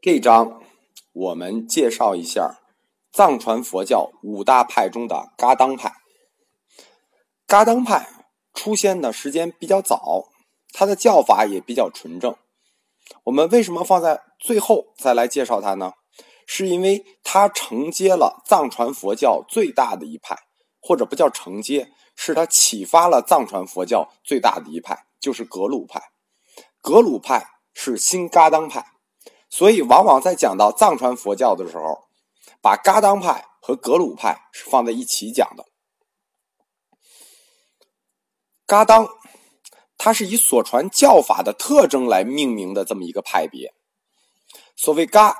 这章我们介绍一下藏传佛教五大派中的噶当派。噶当派出现的时间比较早，它的教法也比较纯正。我们为什么放在最后再来介绍它呢？是因为它承接了藏传佛教最大的一派，或者不叫承接，是它启发了藏传佛教最大的一派，就是格鲁派。格鲁派是新噶当派。所以，往往在讲到藏传佛教的时候，把噶当派和格鲁派是放在一起讲的。噶当，它是以所传教法的特征来命名的这么一个派别。所谓“噶”，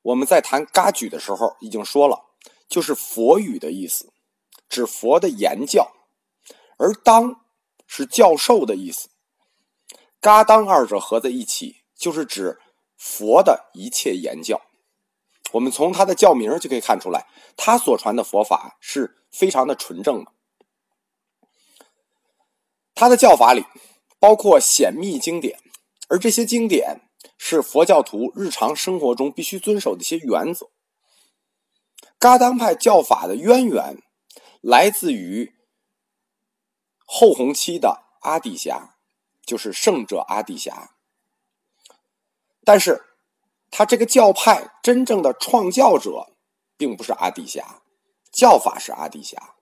我们在谈噶举的时候已经说了，就是佛语的意思，指佛的言教；而“当”是教授的意思。噶当二者合在一起，就是指。佛的一切言教，我们从他的教名就可以看出来，他所传的佛法是非常的纯正的。他的教法里包括显密经典，而这些经典是佛教徒日常生活中必须遵守的一些原则。噶当派教法的渊源来自于后弘期的阿底峡，就是圣者阿底峡。但是，他这个教派真正的创教者，并不是阿底峡，教法是阿底峡，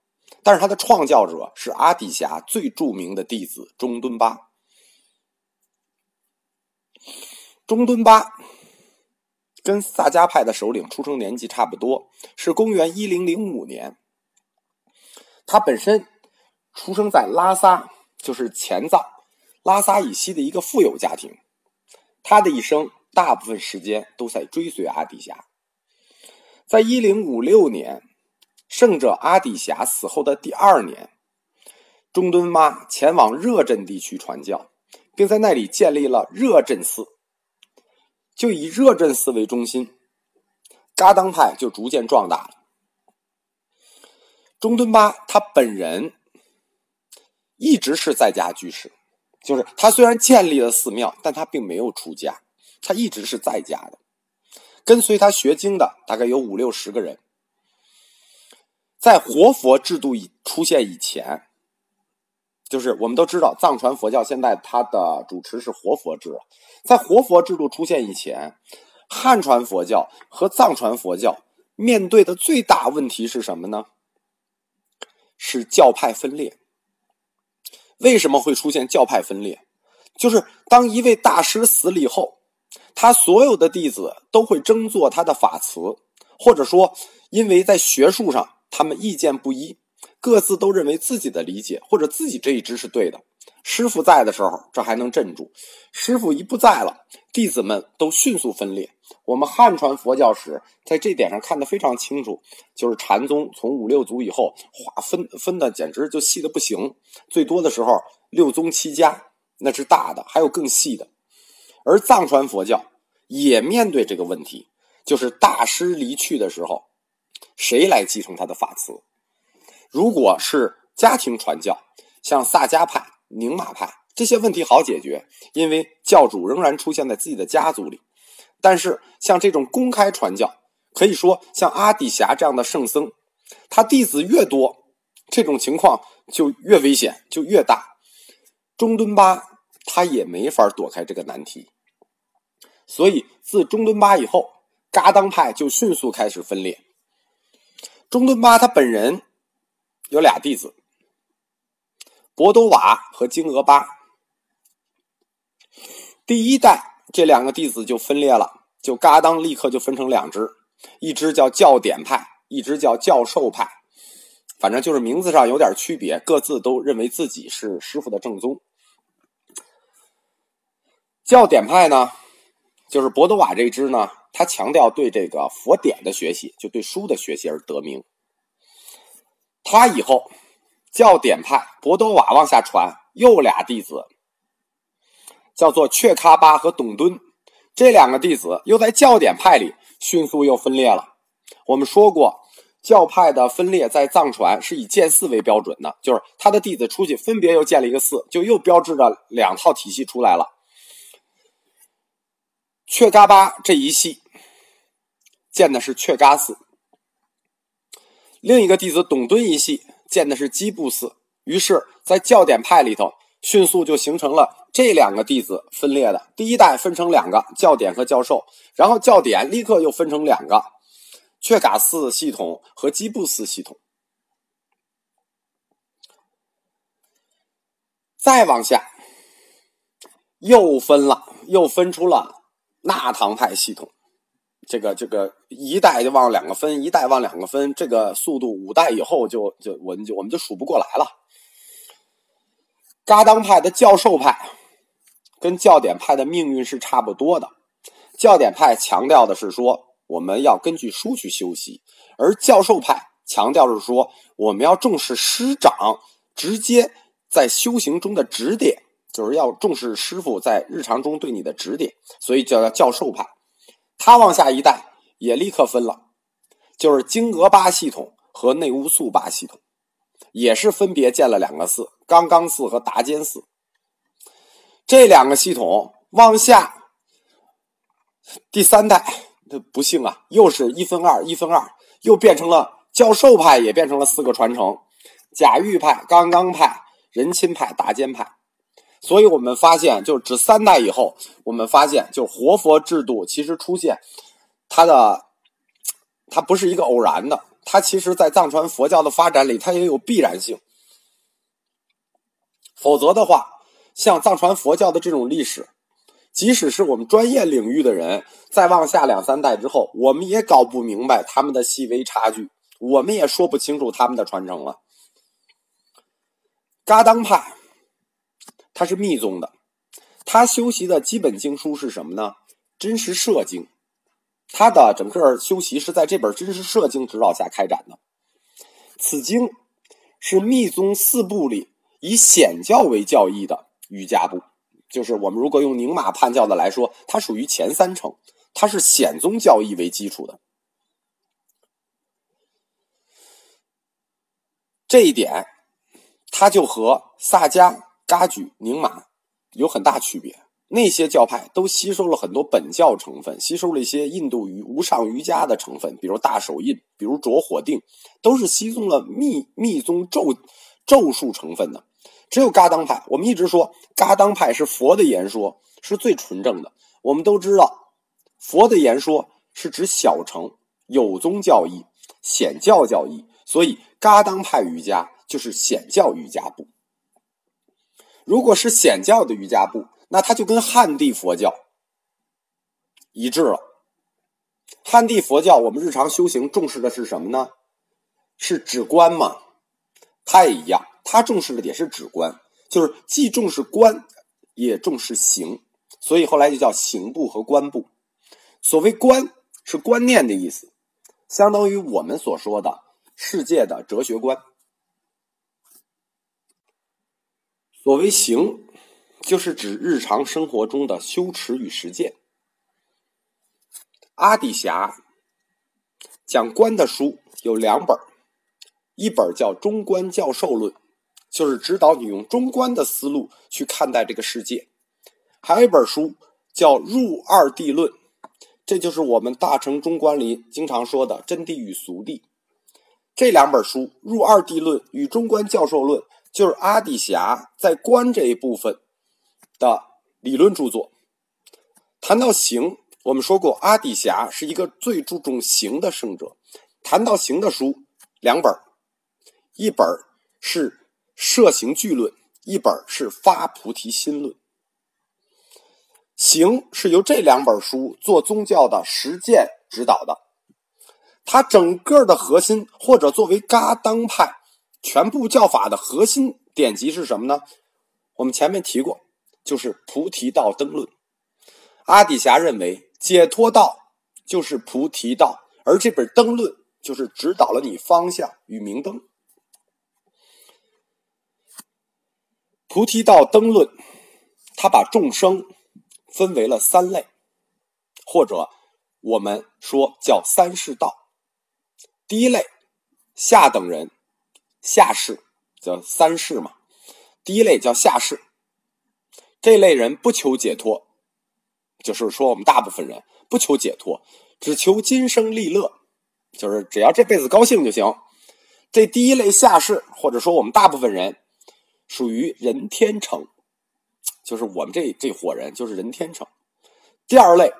但是他的创教者是阿底峡最著名的弟子中敦巴。中敦巴跟萨迦派的首领出生年纪差不多，是公元一零零五年。他本身出生在拉萨，就是前藏拉萨以西的一个富有家庭。他的一生大部分时间都在追随阿底峡。在一零五六年，圣者阿底峡死后的第二年，中敦妈前往热镇地区传教，并在那里建立了热镇寺。就以热镇寺为中心，噶当派就逐渐壮大了。中敦巴他本人一直是在家居士。就是他虽然建立了寺庙，但他并没有出家，他一直是在家的。跟随他学经的大概有五六十个人。在活佛制度以出现以前，就是我们都知道藏传佛教现在它的主持是活佛制。在活佛制度出现以前，汉传佛教和藏传佛教面对的最大问题是什么呢？是教派分裂。为什么会出现教派分裂？就是当一位大师死了以后，他所有的弟子都会争做他的法词，或者说，因为在学术上他们意见不一，各自都认为自己的理解或者自己这一支是对的。师傅在的时候，这还能镇住；师傅一不在了，弟子们都迅速分裂。我们汉传佛教史在这点上看得非常清楚，就是禅宗从五六祖以后划分分的简直就细的不行，最多的时候六宗七家那是大的，还有更细的。而藏传佛教也面对这个问题，就是大师离去的时候，谁来继承他的法词？如果是家庭传教，像萨迦派。宁玛派这些问题好解决，因为教主仍然出现在自己的家族里。但是像这种公开传教，可以说像阿底峡这样的圣僧，他弟子越多，这种情况就越危险，就越大。中敦巴他也没法躲开这个难题。所以自中敦巴以后，噶当派就迅速开始分裂。中敦巴他本人有俩弟子。博多瓦和金额巴，第一代这两个弟子就分裂了，就嘎当立刻就分成两支，一支叫教典派，一支叫教授派，反正就是名字上有点区别，各自都认为自己是师傅的正宗。教典派呢，就是博多瓦这支呢，他强调对这个佛典的学习，就对书的学习而得名。他以后。教典派博多瓦往下传，又俩弟子，叫做却喀巴和董敦，这两个弟子又在教典派里迅速又分裂了。我们说过，教派的分裂在藏传是以建寺为标准的，就是他的弟子出去分别又建了一个寺，就又标志着两套体系出来了。雀嘎巴这一系建的是雀嘎寺，另一个弟子董敦一系建的是基布寺。于是，在教典派里头，迅速就形成了这两个弟子分裂的。第一代分成两个教典和教授，然后教典立刻又分成两个却嘎寺系统和基布寺系统。再往下，又分了，又分出了纳唐派系统。这个这个一代就往两个分，一代往两个分，这个速度五代以后就就我们就我们就数不过来了。嘎当派的教授派跟教典派的命运是差不多的。教典派强调的是说我们要根据书去修习，而教授派强调是说我们要重视师长直接在修行中的指点，就是要重视师傅在日常中对你的指点，所以叫教授派。他往下一代也立刻分了，就是金额巴系统和内乌素巴系统，也是分别建了两个寺，刚刚寺和达坚寺。这两个系统往下，第三代，不幸啊，又是一分二，一分二，又变成了教授派，也变成了四个传承：贾玉派、刚刚派、仁钦派、达坚派。所以我们发现，就是三代以后，我们发现，就活佛制度其实出现，它的，它不是一个偶然的，它其实在藏传佛教的发展里，它也有必然性。否则的话，像藏传佛教的这种历史，即使是我们专业领域的人，再往下两三代之后，我们也搞不明白他们的细微差距，我们也说不清楚他们的传承了。噶当派。他是密宗的，他修习的基本经书是什么呢？真实摄经，他的整个修习是在这本真实摄经指导下开展的。此经是密宗四部里以显教为教义的瑜伽部，就是我们如果用宁玛判教的来说，它属于前三成，它是显宗教义为基础的。这一点，它就和萨迦。噶举、宁玛有很大区别。那些教派都吸收了很多本教成分，吸收了一些印度瑜无上瑜伽的成分，比如大手印，比如着火定，都是吸收了密密宗咒咒术成分的。只有噶当派，我们一直说噶当派是佛的言说，是最纯正的。我们都知道，佛的言说是指小乘有宗教义、显教教义，所以噶当派瑜伽就是显教瑜伽部。如果是显教的瑜伽部，那它就跟汉地佛教一致了。汉地佛教，我们日常修行重视的是什么呢？是止观嘛？它也一样，它重视的也是止观，就是既重视观，也重视行，所以后来就叫行部和观部。所谓观，是观念的意思，相当于我们所说的世界的哲学观。所谓行，就是指日常生活中的修持与实践。阿底峡讲观的书有两本，一本叫《中观教授论》，就是指导你用中观的思路去看待这个世界；还有一本书叫《入二谛论》，这就是我们大乘中观里经常说的真谛与俗谛。这两本书《入二谛论》与《中观教授论》。就是阿底峡在观这一部分的理论著作。谈到行，我们说过，阿底峡是一个最注重行的圣者。谈到行的书，两本一本是《摄行具论》，一本是《发菩提心论》。行是由这两本书做宗教的实践指导的。它整个的核心，或者作为噶当派。全部教法的核心典籍是什么呢？我们前面提过，就是《菩提道灯论》。阿底峡认为，解脱道就是菩提道，而这本灯论就是指导了你方向与明灯。《菩提道灯论》，它把众生分为了三类，或者我们说叫三世道。第一类，下等人。下士叫三世嘛，第一类叫下士，这类人不求解脱，就是说我们大部分人不求解脱，只求今生利乐，就是只要这辈子高兴就行。这第一类下士，或者说我们大部分人，属于人天成，就是我们这这伙人就是人天成。第二类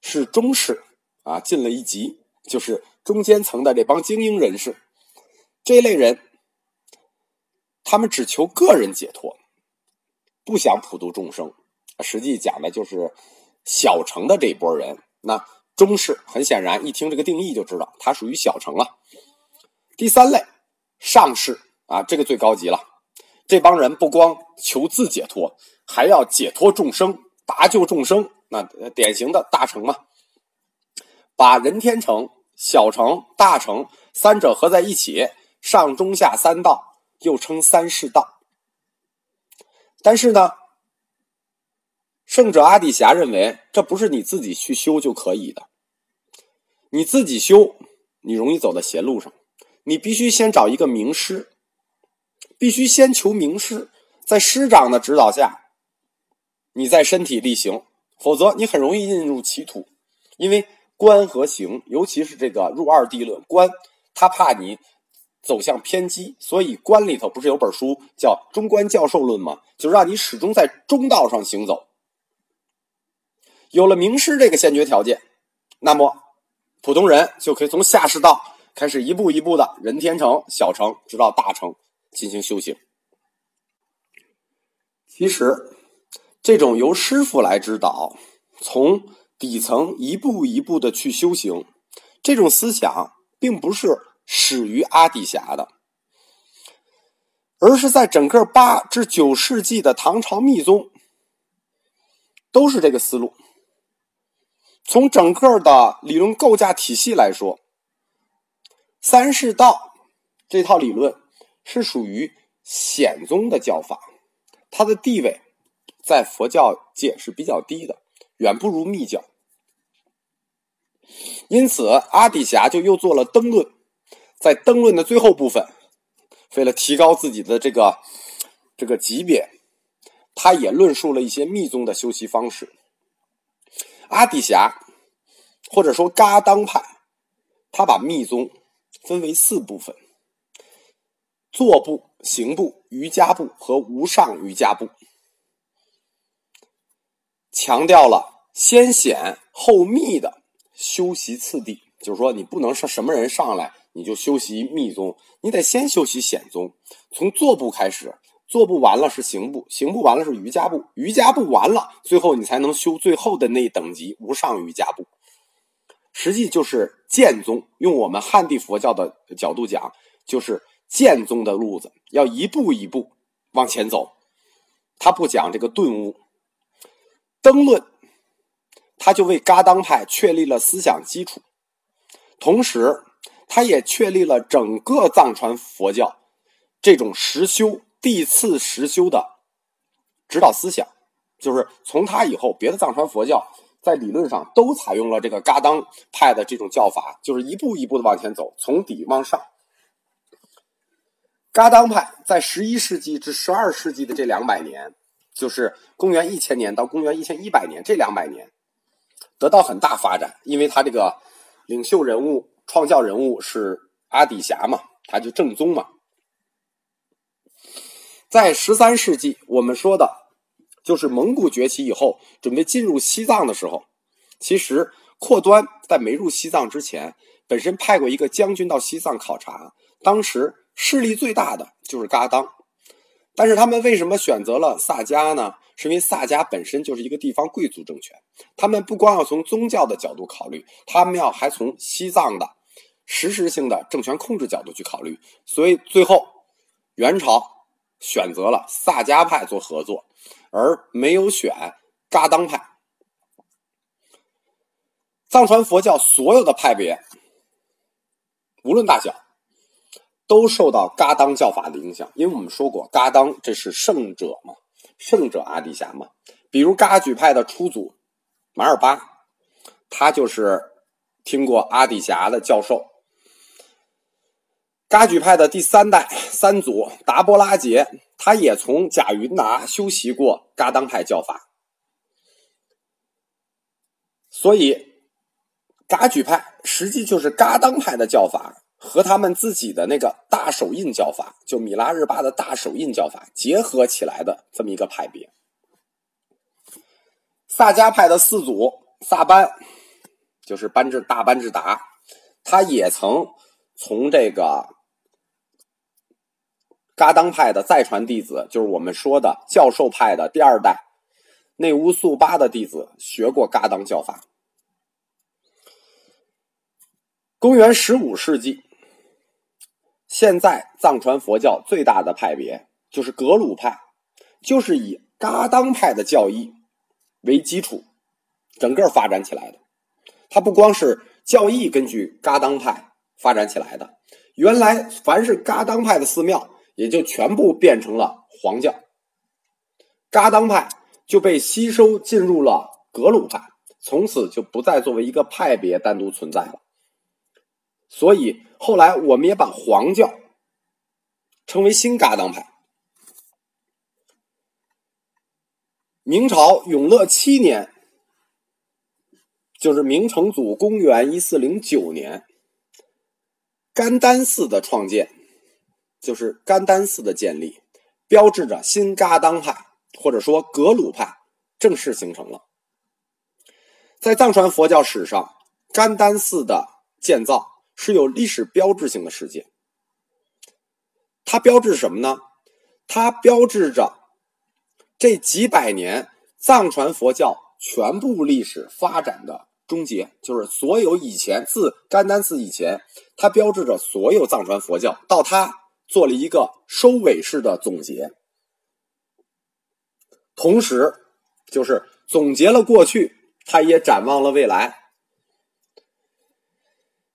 是中士啊，进了一级，就是中间层的这帮精英人士。这类人，他们只求个人解脱，不想普度众生。实际讲的就是小乘的这一波人。那中士很显然，一听这个定义就知道，它属于小乘了。第三类上士啊，这个最高级了。这帮人不光求自解脱，还要解脱众生，搭救众生。那典型的大乘嘛，把人天成、小乘、大乘三者合在一起，上中下三道，又称三世道。但是呢，圣者阿底峡认为，这不是你自己去修就可以的。你自己修，你容易走在邪路上。你必须先找一个名师，必须先求名师，在师长的指导下，你再身体力行。否则，你很容易进入歧途，因为观和行，尤其是这个入二谛论，观他怕你走向偏激，所以观里头不是有本书叫《中观教授论》吗？就让你始终在中道上行走。有了名师这个先决条件，那么普通人就可以从下士道开始，一步一步的人天成、小成，直到大成进行修行。其实。这种由师傅来指导，从底层一步一步的去修行，这种思想并不是始于阿底峡的，而是在整个八至九世纪的唐朝密宗都是这个思路。从整个的理论构架体系来说，三世道这套理论是属于显宗的教法，它的地位。在佛教界是比较低的，远不如密教。因此，阿底峡就又做了灯论，在灯论的最后部分，为了提高自己的这个这个级别，他也论述了一些密宗的修习方式。阿底峡或者说噶当派，他把密宗分为四部分：坐部、行部、瑜伽部和无上瑜伽部。强调了先显后密的修习次第，就是说，你不能是什么人上来你就修习密宗，你得先修习显宗。从坐步开始，坐步完了是行步，行步完了是瑜伽步，瑜伽步完了，最后你才能修最后的那一等级无上瑜伽步。实际就是剑宗，用我们汉地佛教的角度讲，就是剑宗的路子，要一步一步往前走。他不讲这个顿悟。登论，他就为噶当派确立了思想基础，同时，他也确立了整个藏传佛教这种实修地次实修的指导思想。就是从他以后，别的藏传佛教在理论上都采用了这个噶当派的这种教法，就是一步一步的往前走，从底往上。噶当派在十一世纪至十二世纪的这两百年。就是公元一千年到公元一千一百年这两百年，得到很大发展，因为他这个领袖人物、创教人物是阿底峡嘛，他就正宗嘛。在十三世纪，我们说的，就是蒙古崛起以后，准备进入西藏的时候，其实阔端在没入西藏之前，本身派过一个将军到西藏考察，当时势力最大的就是噶当。但是他们为什么选择了萨迦呢？是因为萨迦本身就是一个地方贵族政权，他们不光要从宗教的角度考虑，他们要还从西藏的实时性的政权控制角度去考虑。所以最后元朝选择了萨迦派做合作，而没有选噶当派。藏传佛教所有的派别，无论大小。都受到噶当教法的影响，因为我们说过，噶当这是圣者嘛，圣者阿底峡嘛。比如噶举派的初祖马尔巴，他就是听过阿底峡的教授。噶举派的第三代三祖达波拉杰，他也从贾云达修习过噶当派教法。所以噶举派实际就是噶当派的教法和他们自己的那个大手印教法，就米拉日巴的大手印教法结合起来的这么一个派别。萨迦派的四祖萨班，就是班智大班智达，他也曾从这个噶当派的再传弟子，就是我们说的教授派的第二代内乌素巴的弟子学过噶当教法。公元十五世纪，现在藏传佛教最大的派别就是格鲁派，就是以噶当派的教义。为基础，整个发展起来的。它不光是教义根据噶当派发展起来的，原来凡是噶当派的寺庙，也就全部变成了黄教。噶当派就被吸收进入了格鲁派，从此就不再作为一个派别单独存在了。所以后来我们也把黄教称为新噶当派。明朝永乐七年，就是明成祖公元一四零九年，甘丹寺的创建，就是甘丹寺的建立，标志着新噶当派或者说格鲁派正式形成了。在藏传佛教史上，甘丹寺的建造是有历史标志性的事件。它标志什么呢？它标志着。这几百年藏传佛教全部历史发展的终结，就是所有以前自甘丹寺以前，它标志着所有藏传佛教到它做了一个收尾式的总结，同时就是总结了过去，他也展望了未来，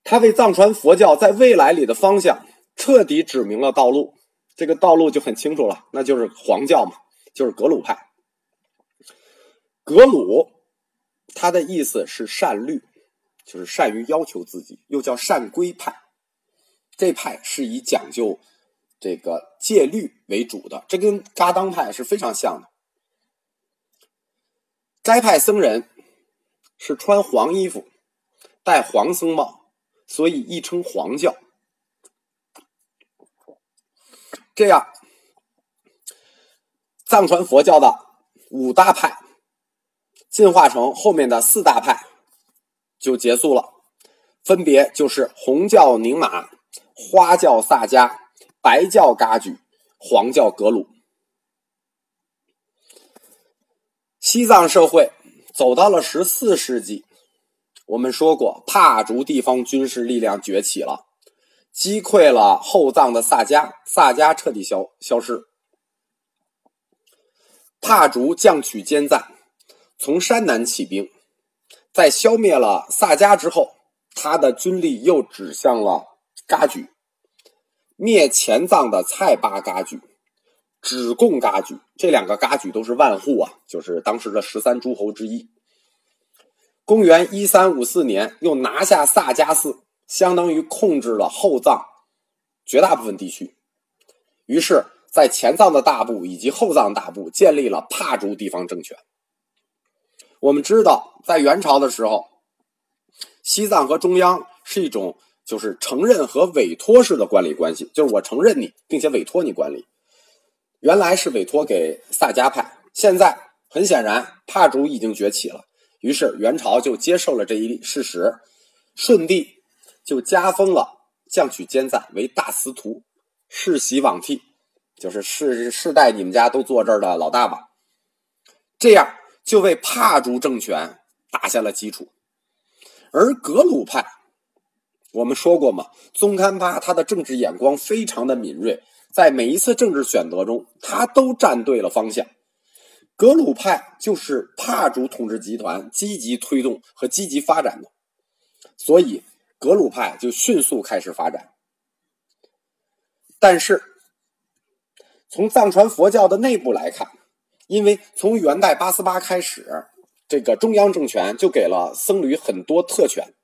他为藏传佛教在未来里的方向彻底指明了道路，这个道路就很清楚了，那就是黄教嘛。就是格鲁派，格鲁，他的意思是善律，就是善于要求自己，又叫善规派。这派是以讲究这个戒律为主的，这跟噶当派是非常像的。该派僧人是穿黄衣服，戴黄僧帽，所以亦称黄教。这样。藏传佛教的五大派进化成后面的四大派就结束了，分别就是红教宁玛、花教萨迦、白教噶举、黄教格鲁。西藏社会走到了十四世纪，我们说过，帕竹地方军事力量崛起了，击溃了后藏的萨迦，萨迦彻底消消失。帕竹将取坚赞，从山南起兵，在消灭了萨迦之后，他的军力又指向了噶举，灭前藏的蔡巴噶举，止贡噶举。这两个噶举都是万户啊，就是当时的十三诸侯之一。公元一三五四年，又拿下萨迦寺，相当于控制了后藏绝大部分地区。于是。在前藏的大部以及后藏大部建立了帕竹地方政权。我们知道，在元朝的时候，西藏和中央是一种就是承认和委托式的管理关系，就是我承认你，并且委托你管理。原来是委托给萨迦派，现在很显然帕竹已经崛起了，于是元朝就接受了这一事实，顺帝就加封了降曲坚赞为大司徒，世袭罔替。就是世世代你们家都坐这儿的老大吧，这样就为帕竹政权打下了基础。而格鲁派，我们说过嘛，宗喀巴他的政治眼光非常的敏锐，在每一次政治选择中，他都站对了方向。格鲁派就是帕竹统治集团积极推动和积极发展的，所以格鲁派就迅速开始发展。但是。从藏传佛教的内部来看，因为从元代八思巴开始，这个中央政权就给了僧侣很多特权，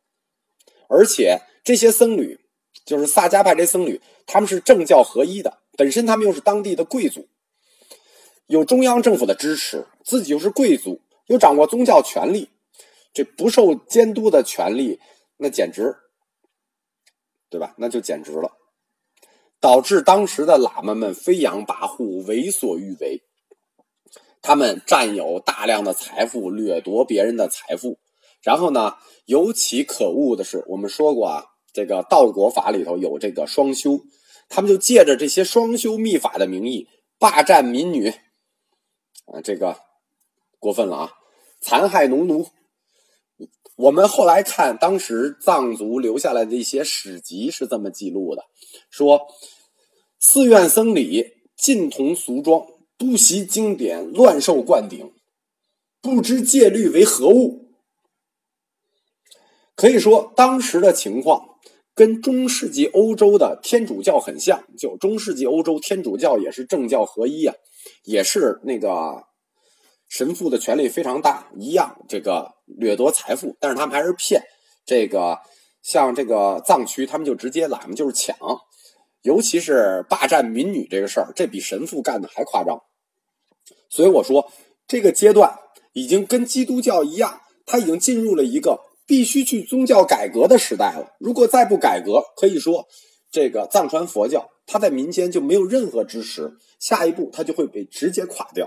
而且这些僧侣就是萨迦派这僧侣，他们是政教合一的，本身他们又是当地的贵族，有中央政府的支持，自己又是贵族，又掌握宗教权力，这不受监督的权利，那简直，对吧？那就简直了，导致当时的喇嘛们飞扬跋扈、为所欲为。他们占有大量的财富，掠夺别人的财富。然后呢，尤其可恶的是，我们说过啊，这个道国法里头有这个双修，他们就借着这些双修秘法的名义霸占民女，啊，这个过分了啊，残害农奴。我们后来看当时藏族留下来的一些史籍是这么记录的：说寺院僧侣尽同俗装，不习经典，乱受灌顶，不知戒律为何物。可以说，当时的情况跟中世纪欧洲的天主教很像。就中世纪欧洲天主教也是政教合一啊，也是那个神父的权力非常大，一样这个掠夺财富，但是他们还是骗这个。像这个藏区，他们就直接喇嘛就是抢，尤其是霸占民女这个事儿，这比神父干的还夸张。所以我说，这个阶段已经跟基督教一样，它已经进入了一个。必须去宗教改革的时代了。如果再不改革，可以说，这个藏传佛教它在民间就没有任何支持。下一步，它就会被直接垮掉。